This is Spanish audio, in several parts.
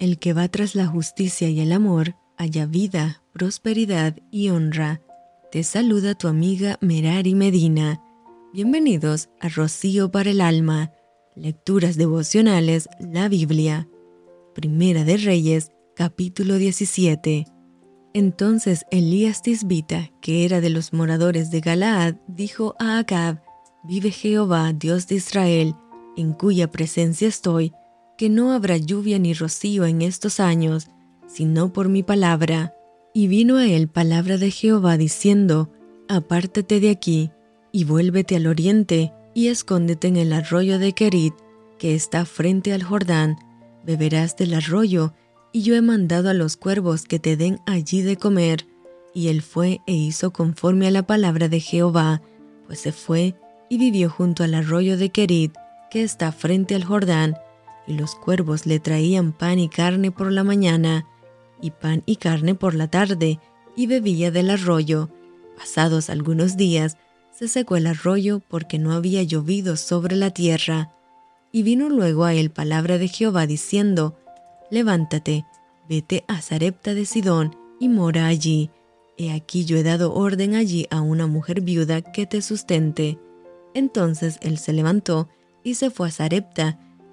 El que va tras la justicia y el amor, haya vida, prosperidad y honra. Te saluda tu amiga Merari Medina. Bienvenidos a Rocío para el Alma. Lecturas devocionales, la Biblia. Primera de Reyes, capítulo 17. Entonces Elías Tisbita, que era de los moradores de Galaad, dijo a Acab, Vive Jehová, Dios de Israel, en cuya presencia estoy, que no habrá lluvia ni rocío en estos años, sino por mi palabra. Y vino a él palabra de Jehová diciendo, Apártate de aquí, y vuélvete al oriente, y escóndete en el arroyo de Kerit, que está frente al Jordán, beberás del arroyo, y yo he mandado a los cuervos que te den allí de comer. Y él fue e hizo conforme a la palabra de Jehová, pues se fue y vivió junto al arroyo de Kerit, que está frente al Jordán, y los cuervos le traían pan y carne por la mañana, y pan y carne por la tarde, y bebía del arroyo. Pasados algunos días, se secó el arroyo porque no había llovido sobre la tierra. Y vino luego a él palabra de Jehová diciendo, Levántate, vete a Zarepta de Sidón y mora allí. He aquí yo he dado orden allí a una mujer viuda que te sustente. Entonces él se levantó y se fue a Zarepta,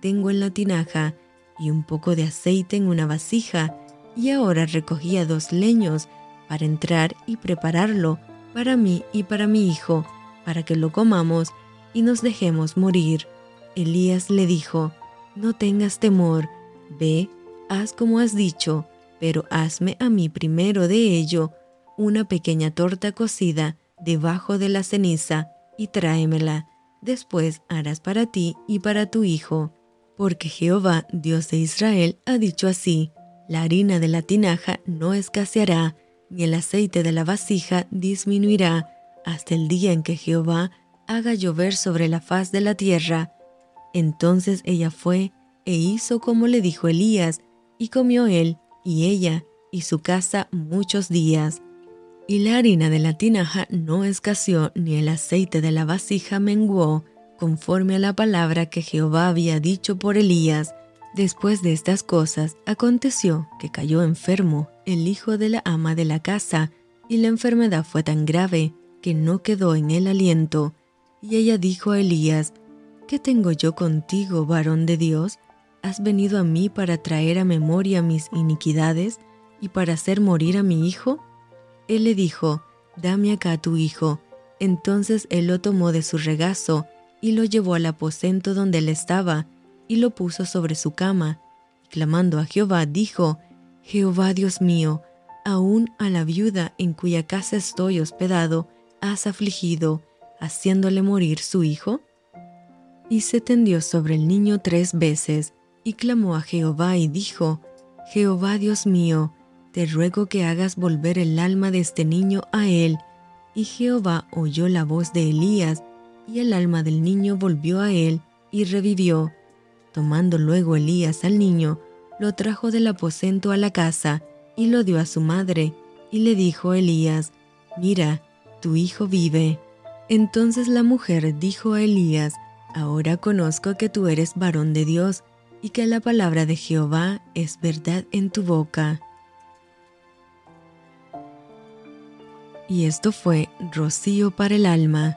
tengo en la tinaja y un poco de aceite en una vasija, y ahora recogía dos leños para entrar y prepararlo para mí y para mi hijo, para que lo comamos y nos dejemos morir. Elías le dijo, No tengas temor, ve, haz como has dicho, pero hazme a mí primero de ello una pequeña torta cocida debajo de la ceniza y tráemela. Después harás para ti y para tu hijo porque Jehová, Dios de Israel, ha dicho así, la harina de la tinaja no escaseará, ni el aceite de la vasija disminuirá, hasta el día en que Jehová haga llover sobre la faz de la tierra. Entonces ella fue e hizo como le dijo Elías, y comió él y ella y su casa muchos días. Y la harina de la tinaja no escaseó, ni el aceite de la vasija menguó, conforme a la palabra que Jehová había dicho por Elías. Después de estas cosas, aconteció que cayó enfermo el hijo de la ama de la casa, y la enfermedad fue tan grave que no quedó en él aliento. Y ella dijo a Elías, ¿Qué tengo yo contigo, varón de Dios? ¿Has venido a mí para traer a memoria mis iniquidades y para hacer morir a mi hijo? Él le dijo, Dame acá tu hijo. Entonces él lo tomó de su regazo y lo llevó al aposento donde él estaba, y lo puso sobre su cama. Clamando a Jehová, dijo, Jehová Dios mío, aún a la viuda en cuya casa estoy hospedado, has afligido, haciéndole morir su hijo? Y se tendió sobre el niño tres veces, y clamó a Jehová y dijo, Jehová Dios mío, te ruego que hagas volver el alma de este niño a él. Y Jehová oyó la voz de Elías, y el alma del niño volvió a él y revivió. Tomando luego Elías al niño, lo trajo del aposento a la casa y lo dio a su madre, y le dijo Elías, Mira, tu hijo vive. Entonces la mujer dijo a Elías, Ahora conozco que tú eres varón de Dios, y que la palabra de Jehová es verdad en tu boca. Y esto fue rocío para el alma.